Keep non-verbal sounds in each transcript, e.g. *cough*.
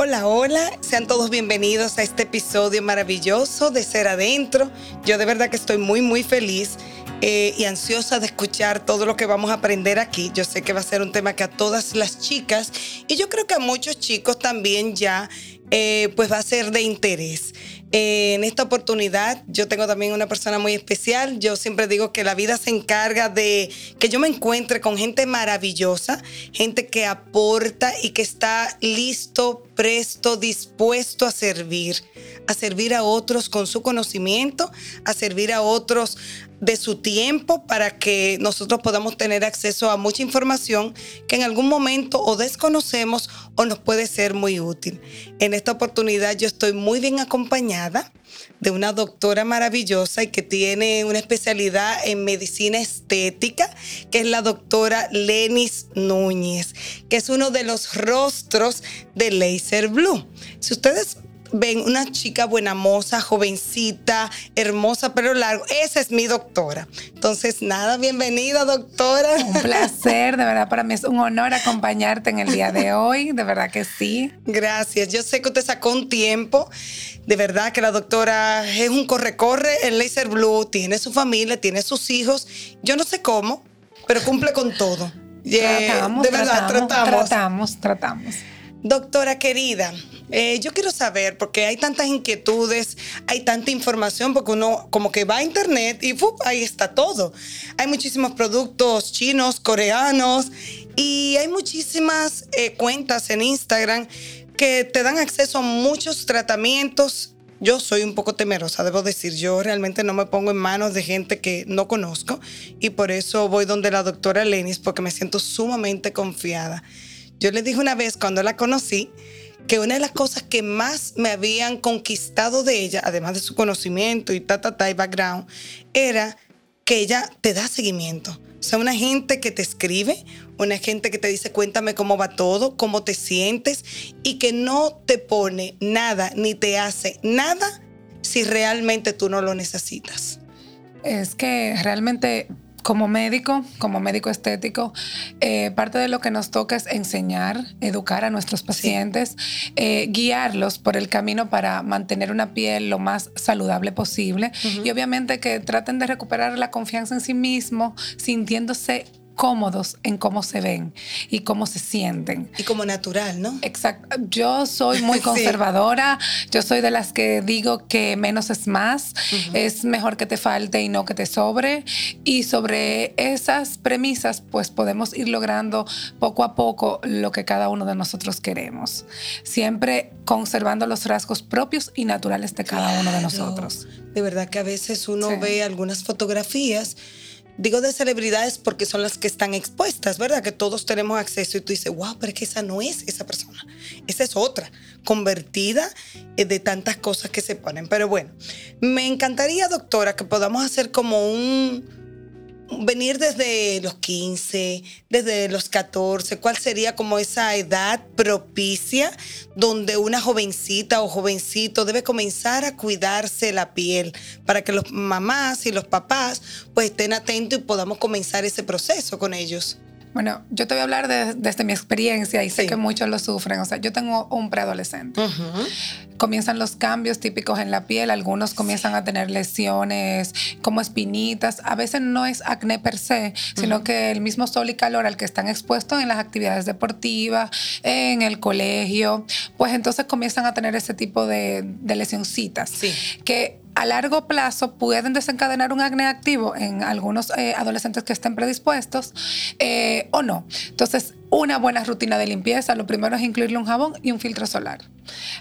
Hola, hola, sean todos bienvenidos a este episodio maravilloso de Ser Adentro. Yo de verdad que estoy muy, muy feliz eh, y ansiosa de escuchar todo lo que vamos a aprender aquí. Yo sé que va a ser un tema que a todas las chicas y yo creo que a muchos chicos también ya eh, pues va a ser de interés. En esta oportunidad yo tengo también una persona muy especial. Yo siempre digo que la vida se encarga de que yo me encuentre con gente maravillosa, gente que aporta y que está listo, presto, dispuesto a servir, a servir a otros con su conocimiento, a servir a otros de su tiempo para que nosotros podamos tener acceso a mucha información que en algún momento o desconocemos o nos puede ser muy útil. En esta oportunidad yo estoy muy bien acompañada de una doctora maravillosa y que tiene una especialidad en medicina estética, que es la doctora Lenis Núñez, que es uno de los rostros de Laser Blue. Si ustedes ven una chica buena moza, jovencita, hermosa, pero largo. Esa es mi doctora. Entonces, nada, bienvenida, doctora. Un placer, de verdad, para mí es un honor acompañarte en el día de hoy, de verdad que sí. Gracias. Yo sé que usted sacó un tiempo, de verdad que la doctora es un corre-corre en Laser Blue, tiene su familia, tiene sus hijos. Yo no sé cómo, pero cumple con todo. Tratamos, de verdad, tratamos. Tratamos, tratamos. Doctora querida, eh, yo quiero saber, porque hay tantas inquietudes, hay tanta información, porque uno como que va a internet y ahí está todo. Hay muchísimos productos chinos, coreanos y hay muchísimas eh, cuentas en Instagram que te dan acceso a muchos tratamientos. Yo soy un poco temerosa, debo decir, yo realmente no me pongo en manos de gente que no conozco y por eso voy donde la doctora Lenis porque me siento sumamente confiada. Yo le dije una vez cuando la conocí que una de las cosas que más me habían conquistado de ella, además de su conocimiento y ta, ta, ta, y background, era que ella te da seguimiento. O sea, una gente que te escribe, una gente que te dice cuéntame cómo va todo, cómo te sientes y que no te pone nada ni te hace nada si realmente tú no lo necesitas. Es que realmente como médico, como médico estético, eh, parte de lo que nos toca es enseñar, educar a nuestros pacientes, eh, guiarlos por el camino para mantener una piel lo más saludable posible. Y obviamente que traten de recuperar la confianza en sí mismo, sintiéndose cómodos en cómo se ven y cómo se sienten. Y como natural, ¿no? Exacto. Yo soy muy *laughs* conservadora. Yo soy de las que digo que menos es más. Es mejor que te falte y no que te sobre. Y sobre esas premisas, pues podemos ir logrando poco a poco lo que cada uno de nosotros queremos. Siempre conservando los rasgos propios y naturales de cada uno de nosotros. De verdad que a veces uno ve algunas fotografías Digo de celebridades porque son las que están expuestas, ¿verdad? Que todos tenemos acceso y tú dices, wow, pero es que esa no es esa persona. Esa es otra, convertida eh, de tantas cosas que se ponen. Pero bueno, me encantaría, doctora, que podamos hacer como un, venir desde los 15, desde los 14, ¿cuál sería como esa edad propicia donde una jovencita o jovencito debe comenzar a cuidarse la piel para que los mamás y los papás pues estén atentos y podamos comenzar ese proceso con ellos? Bueno, yo te voy a hablar desde mi experiencia y sé que muchos lo sufren. O sea, yo tengo un preadolescente. Comienzan los cambios típicos en la piel, algunos comienzan a tener lesiones como espinitas. A veces no es acné per se, sino que el mismo sol y calor al que están expuestos en las actividades deportivas, en el colegio, pues entonces comienzan a tener ese tipo de, de lesioncitas. Sí. Que a largo plazo pueden desencadenar un acné activo en algunos eh, adolescentes que estén predispuestos eh, o no. Entonces, una buena rutina de limpieza, lo primero es incluirle un jabón y un filtro solar.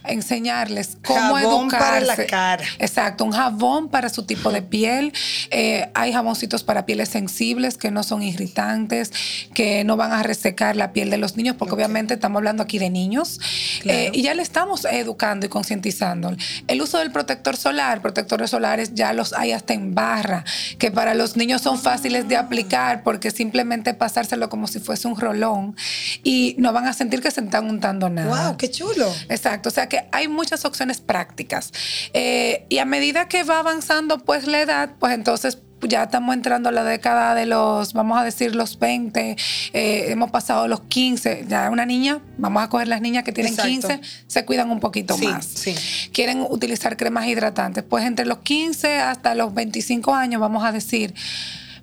Enseñarles cómo jabón para la cara. Exacto, un jabón para su tipo de piel. Eh, hay jaboncitos para pieles sensibles que no son irritantes, que no van a resecar la piel de los niños, porque obviamente estamos hablando aquí de niños. y ya le estamos educando y concientizando. El uso del protector solar, protector solares ya los hay hasta en barra, que para los niños son fáciles de aplicar porque simplemente pasárselo como si fuese un rolón y no van a sentir que se están untando nada. ¡Wow! ¡Qué chulo! Exacto, o sea que hay muchas opciones prácticas. Eh, y a medida que va avanzando pues la edad, pues entonces ya estamos entrando a la década de los, vamos a decir, los 20, eh, hemos pasado los 15, ya una niña, vamos a coger las niñas que tienen 15, se cuidan un poquito más. Quieren utilizar cremas hidratantes, pues entre los 15 hasta los 25 años, vamos a decir,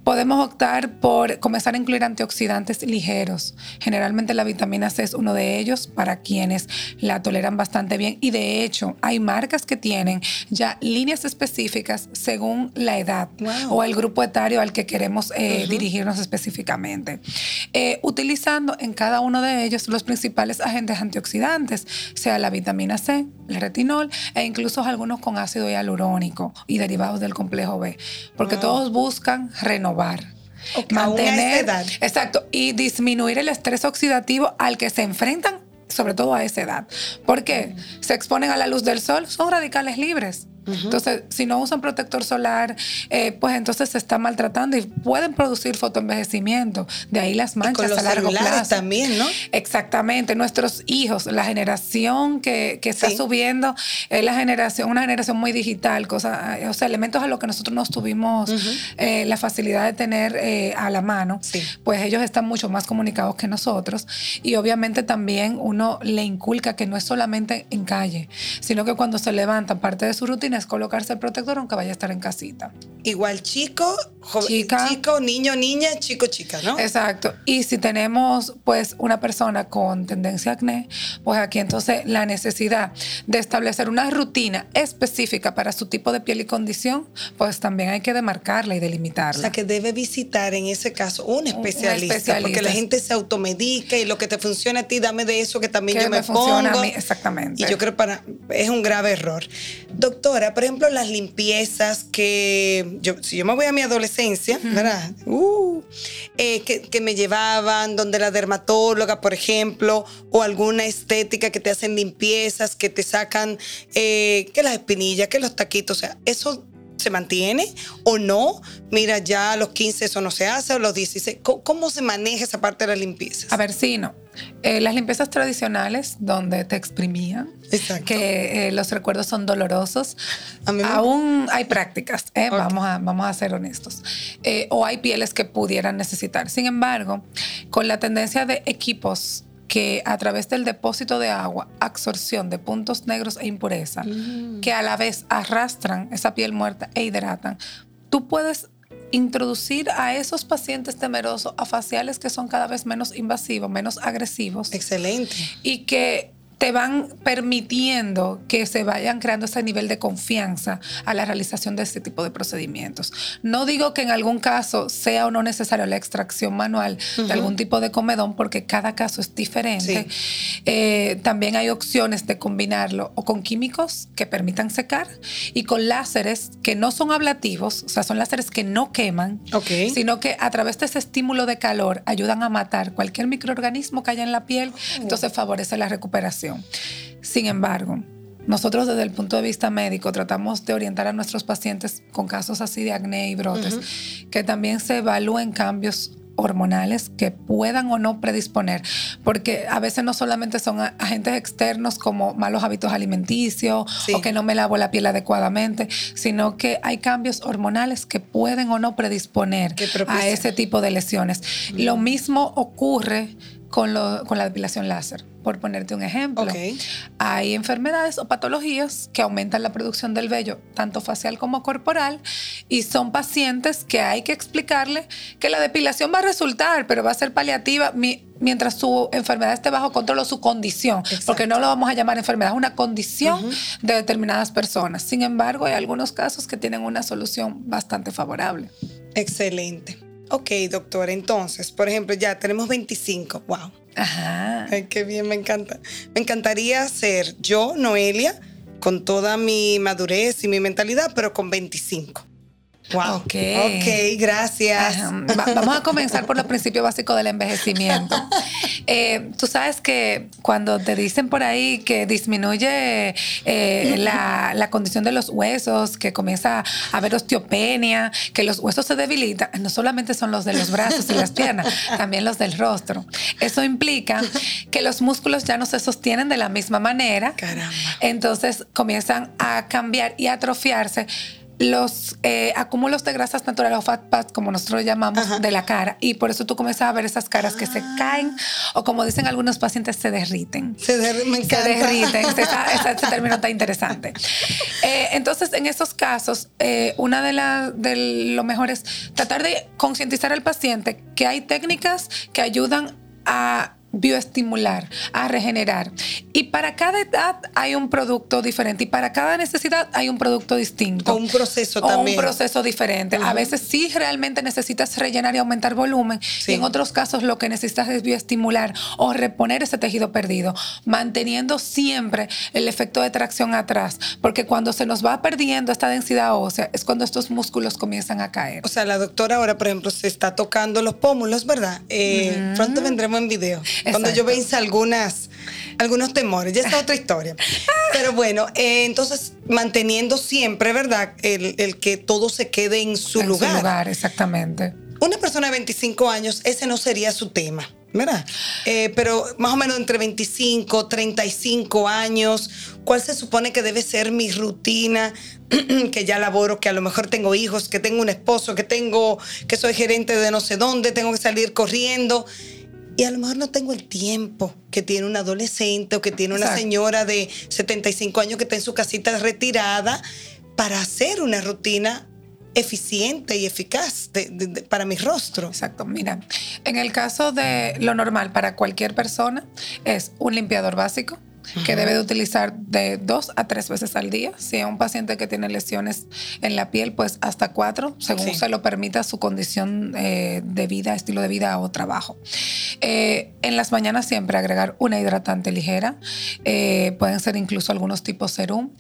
Podemos optar por comenzar a incluir antioxidantes ligeros. Generalmente la vitamina C es uno de ellos para quienes la toleran bastante bien. Y de hecho hay marcas que tienen ya líneas específicas según la edad o el grupo etario al que queremos eh, dirigirnos específicamente. Eh, utilizando en cada uno de ellos los principales agentes antioxidantes, sea la vitamina C, el retinol e incluso algunos con ácido hialurónico y derivados del complejo B, porque todos buscan renovar mantener, exacto, y disminuir el estrés oxidativo al que se enfrentan, sobre todo a esa edad. porque Se exponen a la luz del sol, son radicales libres. Entonces, si no usan protector solar, eh, pues entonces se está maltratando y pueden producir fotoenvejecimiento. De ahí las manchas a largo plazo. también, ¿no? Exactamente. Nuestros hijos, la generación que, está subiendo, es la generación, una generación muy digital, cosa, o sea, elementos a los que nosotros nos tuvimos eh, la facilidad de tener eh, a la mano, pues ellos están mucho más comunicados que nosotros. Y obviamente también uno le inculca que no es solamente en calle, sino que cuando se levanta parte de su rutina es colocarse el protector aunque vaya a estar en casita. Igual chico, chico, niño, niña, chico, chica, ¿no? Exacto. Y si tenemos pues una persona con tendencia a acné, pues aquí entonces la necesidad de establecer una rutina específica para su tipo de piel y condición, pues también hay que demarcarla y delimitarla. O sea, que debe visitar en ese caso un especialista, porque la gente se automedica y lo que te funciona a ti, dame de eso que también yo me, funciona A mí, exactamente. Y yo creo que es un grave error. Doctora, por ejemplo, las limpiezas que yo, si yo me voy a mi adolescencia, ¿verdad? Uh, eh, que, me llevaban donde la dermatóloga, por ejemplo, o alguna estética que te hacen limpiezas, que te sacan eh, que las espinillas, que los taquitos, o sea, eso se mantiene o no. Mira, ya a los 15 eso no se hace, o los 16. ¿Cómo, se maneja esa parte de las limpiezas? A ver, sí, no. Eh, las limpiezas tradicionales, donde te exprimían, que eh, los recuerdos son dolorosos, aún hay prácticas, ¿eh? vamos, a, vamos a ser honestos. o hay pieles que pudieran necesitar. Sin embargo, con la tendencia de equipos que a través del depósito de agua, absorción de puntos negros e impureza, mm. que a la vez arrastran esa piel muerta e hidratan, tú puedes introducir a esos pacientes temerosos a faciales que son cada vez menos invasivos, menos agresivos. Excelente. Y que te van permitiendo que se vayan creando ese nivel de confianza a la realización de este tipo de procedimientos. No digo que en algún caso sea o no necesario la extracción manual de algún tipo de comedón, porque cada caso es diferente. Eh, también hay opciones de combinarlo o con químicos que permitan secar y con láseres que no son ablativos, o sea, son láseres que no queman, sino que a través de ese estímulo de calor ayudan a matar cualquier microorganismo que haya en la piel, oh. entonces favorece la recuperación. Sin embargo, nosotros desde el punto de vista médico tratamos de orientar a nuestros pacientes con casos así de acné y brotes, que también se evalúen cambios hormonales que puedan o no predisponer, porque a veces no solamente son agentes externos como malos hábitos alimenticios o que no me lavo la piel adecuadamente, sino que hay cambios hormonales que pueden o no predisponer a ese tipo de lesiones. Lo mismo ocurre con, con la depilación láser por ponerte un ejemplo. Hay enfermedades o patologías que aumentan la producción del vello, tanto facial como corporal, y son pacientes que hay que explicarle que la depilación va a resultar, pero va a ser paliativa mientras su enfermedad esté bajo control o su condición, porque no lo vamos a llamar enfermedad, es una condición de determinadas personas. Sin embargo, hay algunos casos que tienen una solución bastante favorable. Excelente. Ok, doctor, entonces, por ejemplo, ya tenemos 25. Wow Ajá. Ay, qué bien, me encanta. Me encantaría ser yo, Noelia, con toda mi madurez y mi mentalidad, pero con 25. Wow. Ok. Ok, gracias. vamos a comenzar por los principios básicos del envejecimiento. *laughs* Eh, tú sabes que cuando te dicen por ahí que disminuye eh, la, condición de los huesos, que comienza a haber osteopenia, que los huesos se debilitan, no solamente son los de los brazos y las *laughs* piernas, también los del rostro. Eso implica que los músculos ya no se sostienen de la misma manera. Caramba. Entonces comienzan a cambiar y a atrofiarse los eh, acúmulos de grasas naturales o fat pads, como nosotros llamamos, de la cara. Y por eso tú comienzas a ver esas caras que se ah. caen o como dicen algunos pacientes, se derriten. Se, derriten. Se derriten. ese *laughs* término está interesante. Eh, entonces, en esos casos, eh, una de, las de lo mejor es tratar de concientizar al paciente que hay técnicas que ayudan a bioestimular, a regenerar. Y para cada edad hay un producto diferente y para cada necesidad hay un producto distinto. O un proceso o también. un proceso diferente. A veces sí realmente necesitas rellenar y aumentar volumen y en otros casos lo que necesitas es bioestimular o reponer ese tejido perdido, manteniendo siempre el efecto de tracción atrás, porque cuando se nos va perdiendo esta densidad ósea es cuando estos músculos comienzan a caer. O sea, la doctora ahora, por ejemplo, se está tocando los pómulos, ¿verdad? Eh, Pronto vendremos en video. Cuando yo vence algunas, algunos temores, ya es otra historia. *laughs* Pero bueno, eh, entonces manteniendo siempre, ¿verdad? El, que todo se quede en su lugar. Su lugar, exactamente. Una persona de 25 años, ese no sería su tema. ¿verdad? Eh, pero más o menos entre 25, 35 años, ¿cuál se supone que debe ser mi rutina? *clears throat* que ya laboro, que a lo mejor tengo hijos, que tengo un esposo, que tengo, que soy gerente de no sé dónde, tengo que salir corriendo y a lo mejor no tengo el tiempo que tiene un adolescente o que tiene una señora de 75 años que está en su casita retirada para hacer una rutina eficiente y eficaz para mi rostro. Exacto. Mira, en el caso de lo normal para cualquier persona es un limpiador básico, que debe de utilizar de dos a tres veces al día. Si es un paciente que tiene lesiones en la piel, pues hasta cuatro, según se lo permita su condición eh, de vida, estilo de vida o trabajo. Eh, en las mañanas siempre agregar una hidratante ligera. Eh, pueden ser incluso algunos tipos serum.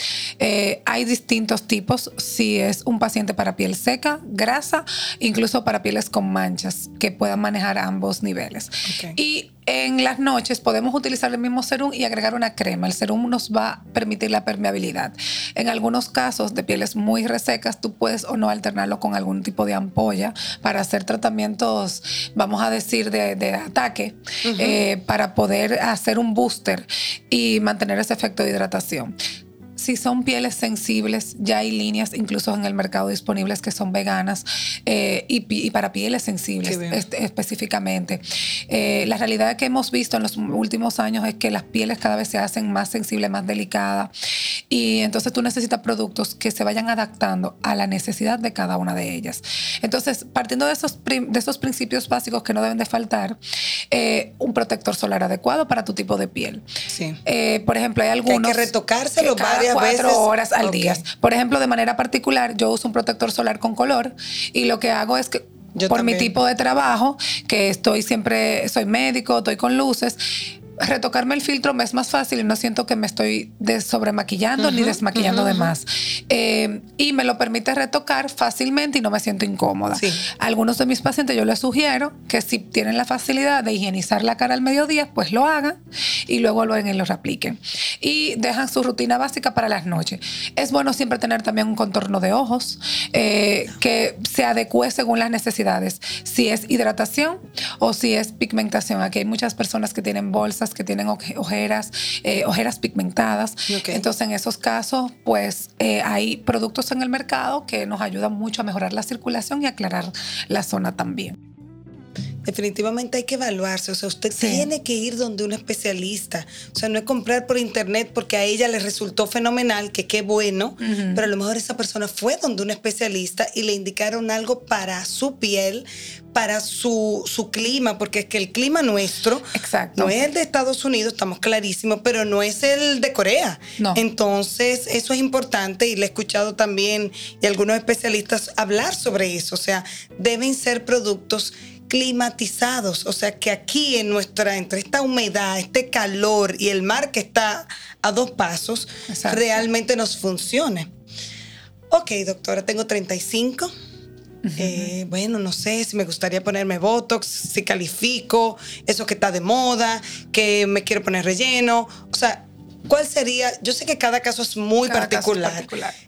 hay distintos tipos. Si es un paciente para piel seca, grasa, incluso para pieles con manchas, que puedan manejar ambos niveles. Y en las noches podemos utilizar el mismo serum y agregar una crema. El serum nos va a permitir la permeabilidad. En algunos casos de pieles muy resecas, tú puedes o no alternarlo con algún tipo de ampolla para hacer tratamientos, vamos a decir, de, ataque, eh, para poder hacer un booster y mantener ese efecto de hidratación si son pieles sensibles, ya hay líneas incluso en el mercado disponibles que son veganas eh, y, para pieles sensibles específicamente. Eh, la realidad que hemos visto en los últimos años es que las pieles cada vez se hacen más sensibles, más delicadas y entonces tú necesitas productos que se vayan adaptando a la necesidad de cada una de ellas. Entonces, partiendo de esos, de esos principios básicos que no deben de faltar, eh, un protector solar adecuado para tu tipo de piel. Sí. por ejemplo, hay algunos... Que hay que retocárselo varias cuatro horas al día. Por ejemplo, de manera particular, yo uso un protector solar con color y lo que hago es que por mi tipo de trabajo, que estoy siempre, soy médico, estoy con luces, retocarme el filtro me es más fácil y no siento que me estoy sobremaquillando ni desmaquillando de más. Eh, y me lo permite retocar fácilmente y no me siento incómoda. Algunos de mis pacientes yo les sugiero que si tienen la facilidad de higienizar la cara al mediodía, pues lo hagan y luego lo, lo reapliquen. Y dejan su rutina básica para las noches. Es bueno siempre tener también un contorno de ojos eh, que se adecue según las necesidades. Si es hidratación o si es pigmentación. Aquí hay muchas personas que tienen bolsas que tienen ojeras, eh, ojeras pigmentadas. Entonces, en esos casos, pues eh, hay productos en el mercado que nos ayudan mucho a mejorar la circulación y aclarar la zona también. Definitivamente hay que evaluarse, o sea, usted tiene que ir donde un especialista, o sea, no es comprar por internet porque a ella le resultó fenomenal, que qué bueno, pero a lo mejor esa persona fue donde un especialista y le indicaron algo para su piel, para su, su clima, porque es que el clima nuestro no es el de Estados Unidos, estamos clarísimos, pero no es el de Corea. Entonces, eso es importante y le he escuchado también y algunos especialistas hablar sobre eso, o sea, deben ser productos climatizados, o sea que aquí en nuestra, entre esta humedad, este calor y el mar que está a dos pasos, realmente nos funcione. Ok, doctora, tengo 35. Eh, bueno, no sé si me gustaría ponerme Botox, si califico, eso que está de moda, que me quiero poner relleno. O sea, ¿cuál sería? Yo sé que cada caso es muy particular,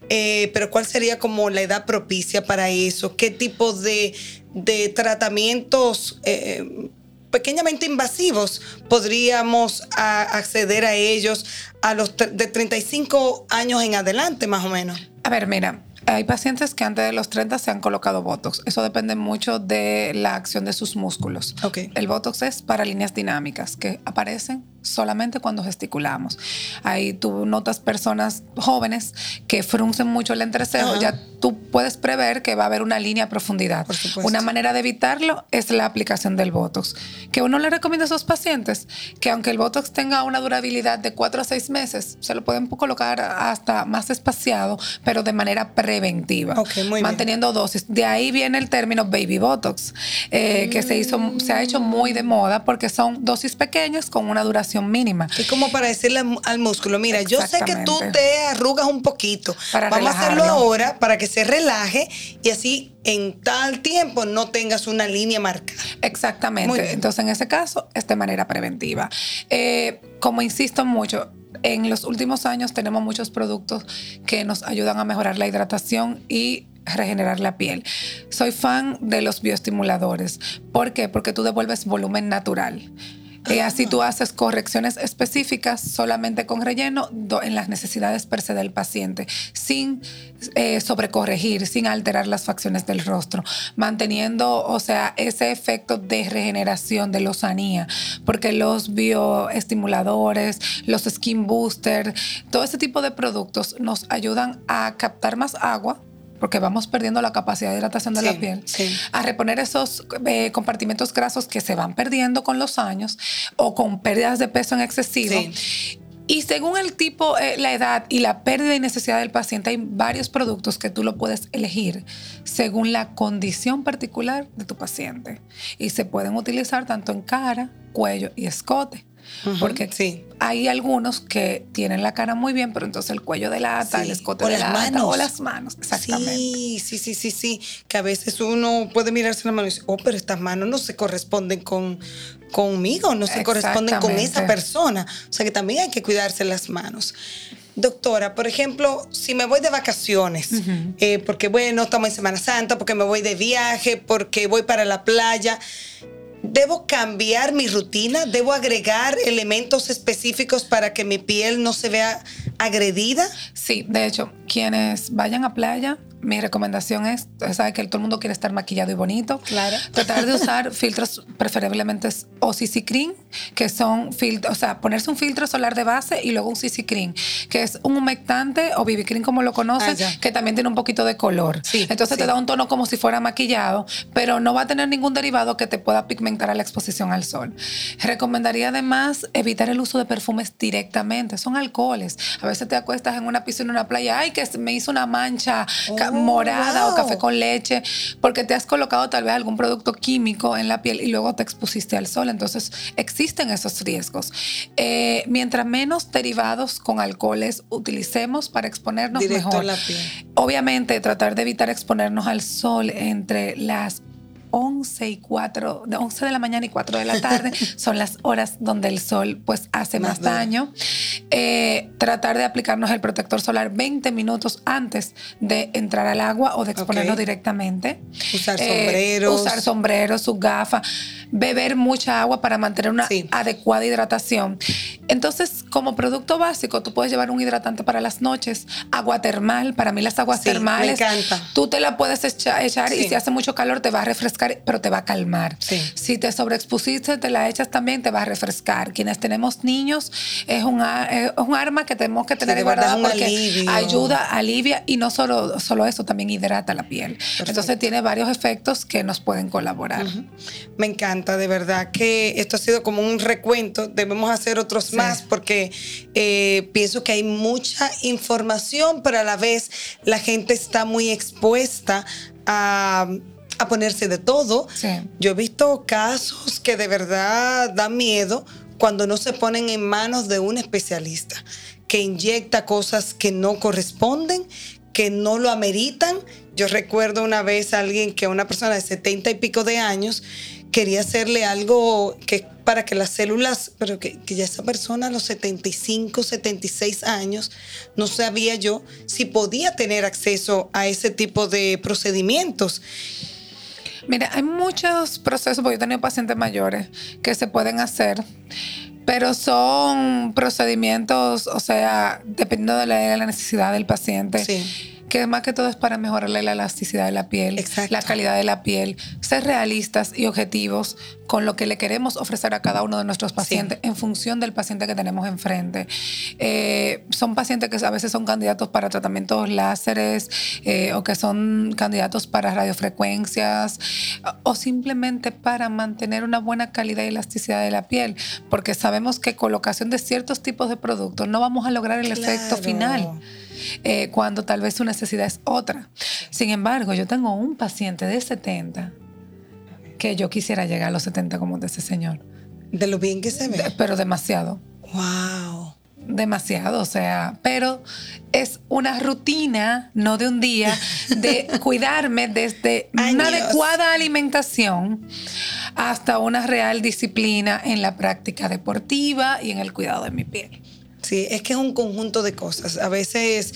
eh, pero ¿cuál sería como la edad propicia para eso? ¿Qué tipo de, de tratamientos eh, pequeñamente invasivos podríamos acceder a ellos a los de 35 años en adelante, más o menos? A ver, mira, Hay pacientes que antes de los 30 se han colocado Botox. Eso depende mucho de la acción de sus músculos. Okay. El Botox es para líneas dinámicas que aparecen solamente cuando gesticulamos. Ahí tú notas personas jóvenes que fruncen mucho el entrecejo, ya tú puedes prever que va a haber una línea a profundidad. una manera de evitarlo es la aplicación del Botox. Que uno le recomienda a esos pacientes que aunque el Botox tenga una durabilidad de 4 a 6 meses, se lo pueden colocar hasta más espaciado, pero de manera preventiva, manteniendo dosis. De ahí viene el término baby Botox, eh, que se, hizo, se ha hecho muy de moda porque son dosis pequeñas con una duración mínima. Es como para decirle al músculo, mira, yo sé que tú te arrugas un poquito. Vamos a hacerlo ahora para que se relaje y así en tal tiempo no tengas una línea marcada. Exactamente. Entonces, en ese caso, es de manera preventiva. Eh, como insisto mucho, en los últimos años tenemos muchos productos que nos ayudan a mejorar la hidratación y regenerar la piel. Soy fan de los bioestimuladores. ¿Por qué? Porque tú devuelves volumen natural. Y así tú haces correcciones específicas solamente con relleno en las necesidades per se del paciente, sin eh, sobrecorregir, sin alterar las facciones del rostro, manteniendo, o sea, ese efecto de regeneración, de lozanía, porque los bioestimuladores, los skin booster, todo ese tipo de productos nos ayudan a captar más agua porque vamos perdiendo la capacidad de hidratación de la piel, a reponer esos eh, compartimentos grasos que se van perdiendo con los años o con pérdidas de peso en excesivo. Y según el tipo, eh, la edad y la pérdida y necesidad del paciente, hay varios productos que tú lo puedes elegir según la condición particular de tu paciente. Y se pueden utilizar tanto en cara, cuello y escote. Porque sí. Hay algunos que tienen la cara muy bien, pero entonces el cuello de la el escote de la manos. o las manos. Exactamente. Sí, sí, sí, sí, sí. Que a veces uno puede mirarse la mano y decir, oh, pero estas manos no se corresponden con, conmigo, no se corresponden con esa persona. O sea que también hay que cuidarse las manos. Doctora, por ejemplo, si me voy de vacaciones, eh, porque bueno, estamos en Semana Santa, porque me voy de viaje, porque voy para la playa, ¿Debo cambiar mi rutina? ¿Debo agregar elementos específicos para que mi piel no se vea agredida? Sí, de hecho, quienes vayan a playa, mi recomendación es, sabe que todo el mundo quiere estar maquillado y bonito. Claro. Tratar de *laughs* usar filtros preferiblemente o CC Cream, que son filtros, o sea, ponerse un filtro solar de base y luego un CC Cream, que es un humectante o BB Cream como lo conoces, ah, que también tiene un poquito de color. Entonces te da un tono como si fuera maquillado, pero no va a tener ningún derivado que te pueda pigmentar a la exposición al sol. Recomendaría además evitar el uso de perfumes directamente, son alcoholes. A veces te acuestas en una piscina en una playa, ay, que me hizo una mancha. Oh morada o café con leche, porque te has colocado tal vez algún producto químico en la piel y luego te expusiste al sol. Entonces existen esos riesgos. Eh, mientras menos derivados con alcoholes utilicemos para exponernos mejor. la piel. Obviamente tratar de evitar exponernos al sol entre las 11 y 4, de 11 de la mañana y 4 de la tarde, *laughs* son las horas donde el sol pues hace más, daño. Eh, tratar de aplicarnos el protector solar 20 minutos antes de entrar al agua o de exponernos directamente. Usar eh, sombreros. usar sombreros, sus gafas. Beber mucha agua para mantener una adecuada hidratación. Entonces, como producto básico, tú puedes llevar un hidratante para las noches, agua termal. Para mí las aguas termales, me encanta. tú te la puedes echar, y si hace mucho calor te va a refrescar pero te va a calmar. Si te sobreexpusiste, te la echas también, te va a refrescar. Quienes tenemos niños, es un, un arma que tenemos que tener guardada porque ayuda, alivia y no solo, solo eso, también hidrata la piel. Entonces tiene varios efectos que nos pueden colaborar. Me encanta, de verdad que esto ha sido como un recuento. Debemos hacer otros más porque eh, pienso que hay mucha información, pero a la vez la gente está muy expuesta a a ponerse de todo. Yo he visto casos que de verdad dan miedo cuando no se ponen en manos de un especialista que inyecta cosas que no corresponden, que no lo ameritan. Yo recuerdo una vez a alguien que una persona de setenta y pico de años quería hacerle algo que para que las células, pero que, que, ya esa persona a los 75, 76 años, no sabía yo si podía tener acceso a ese tipo de procedimientos. Mira, hay muchos procesos, porque yo he tenido pacientes mayores que se pueden hacer, pero son procedimientos, o sea, dependiendo de la, necesidad del paciente. que que más que todo es para mejorarle la elasticidad de la piel, la calidad de la piel, ser realistas y objetivos con lo que le queremos ofrecer a cada uno de nuestros pacientes en función del paciente que tenemos enfrente. Eh, son pacientes que a veces son candidatos para tratamientos láseres eh, o que son candidatos para radiofrecuencias o simplemente para mantener una buena calidad y elasticidad de la piel, porque sabemos que colocación de ciertos tipos de productos no vamos a lograr el efecto final. Eh, cuando tal vez su necesidad es otra. Sin embargo, yo tengo un paciente de 70 que yo quisiera llegar a los 70 como de ese señor. De lo bien que se ve. pero demasiado. Wow. Demasiado, o sea, pero es una rutina, no de un día, de *laughs* cuidarme desde una adecuada alimentación hasta una real disciplina en la práctica deportiva y en el cuidado de mi piel. Sí, es que es un conjunto de cosas. A veces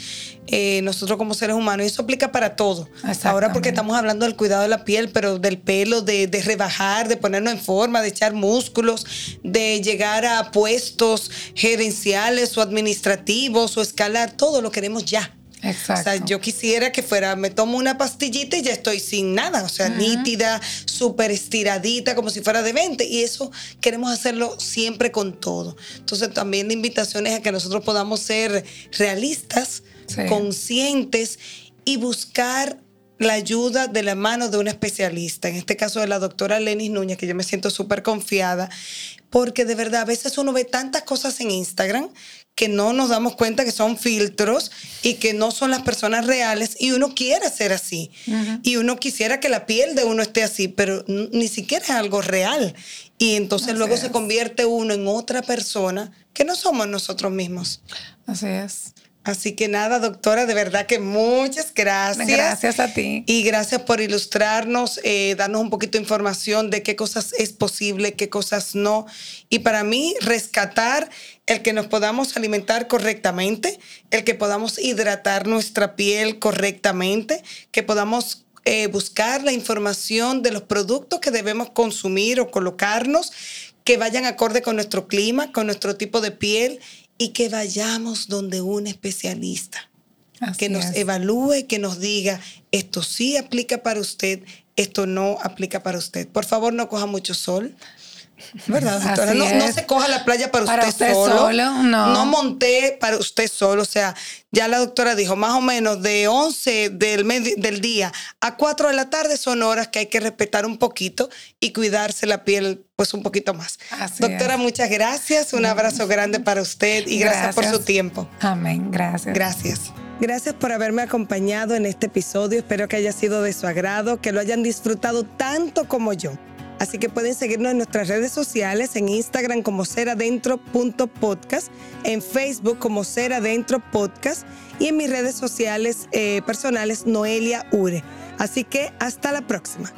eh, nosotros como seres humanos, y eso aplica para todo. Ahora porque estamos hablando del cuidado de la piel, pero del pelo, de, de, rebajar, de ponernos en forma, de echar músculos, de llegar a puestos gerenciales o administrativos o escalar, todo lo queremos ya. Exacto. O sea, yo quisiera que fuera, me tomo una pastillita y ya estoy sin nada, o sea, nítida, súper estiradita, como si fuera de 20. Y eso queremos hacerlo siempre con todo. Entonces, también la invitación es a que nosotros podamos ser realistas, conscientes y buscar la ayuda de la mano de un especialista, en este caso de la doctora Lenis Núñez, que yo me siento súper confiada, porque de verdad a veces uno ve tantas cosas en Instagram que no nos damos cuenta que son filtros y que no son las personas reales y uno quiere ser así. Y uno quisiera que la piel de uno esté así, pero ni siquiera es algo real. Y entonces luego se convierte uno en otra persona que no somos nosotros mismos. Así es. Así que nada, doctora, de verdad que muchas gracias. Gracias a ti. Y gracias por ilustrarnos, eh, darnos un poquito de información de qué cosas es posible, qué cosas no. Y para mí, rescatar el que nos podamos alimentar correctamente, el que podamos hidratar nuestra piel correctamente, que podamos eh, buscar la información de los productos que debemos consumir o colocarnos, que vayan acorde con nuestro clima, con nuestro tipo de piel y que vayamos donde un especialista. que nos evalúe, que nos diga, esto sí aplica para usted, esto no aplica para usted. Por favor, no coja mucho sol. ¿Verdad, doctora? No, se coja la playa para, usted, solo. no. no monté para usted solo. O sea, ya la doctora dijo, más o menos de 11 del, del día a 4 de la tarde son horas que hay que respetar un poquito y cuidarse la piel pues un poquito más. doctora, muchas gracias. Un abrazo grande para usted y gracias por su tiempo. Amén. Gracias. Gracias. Gracias por haberme acompañado en este episodio. Espero que haya sido de su agrado, que lo hayan disfrutado tanto como yo. Así que pueden seguirnos en nuestras redes sociales, en Instagram como seradentro.podcast, en Facebook como Seradentro Podcast y en mis redes sociales eh, personales Noelia Ure. Así que hasta la próxima.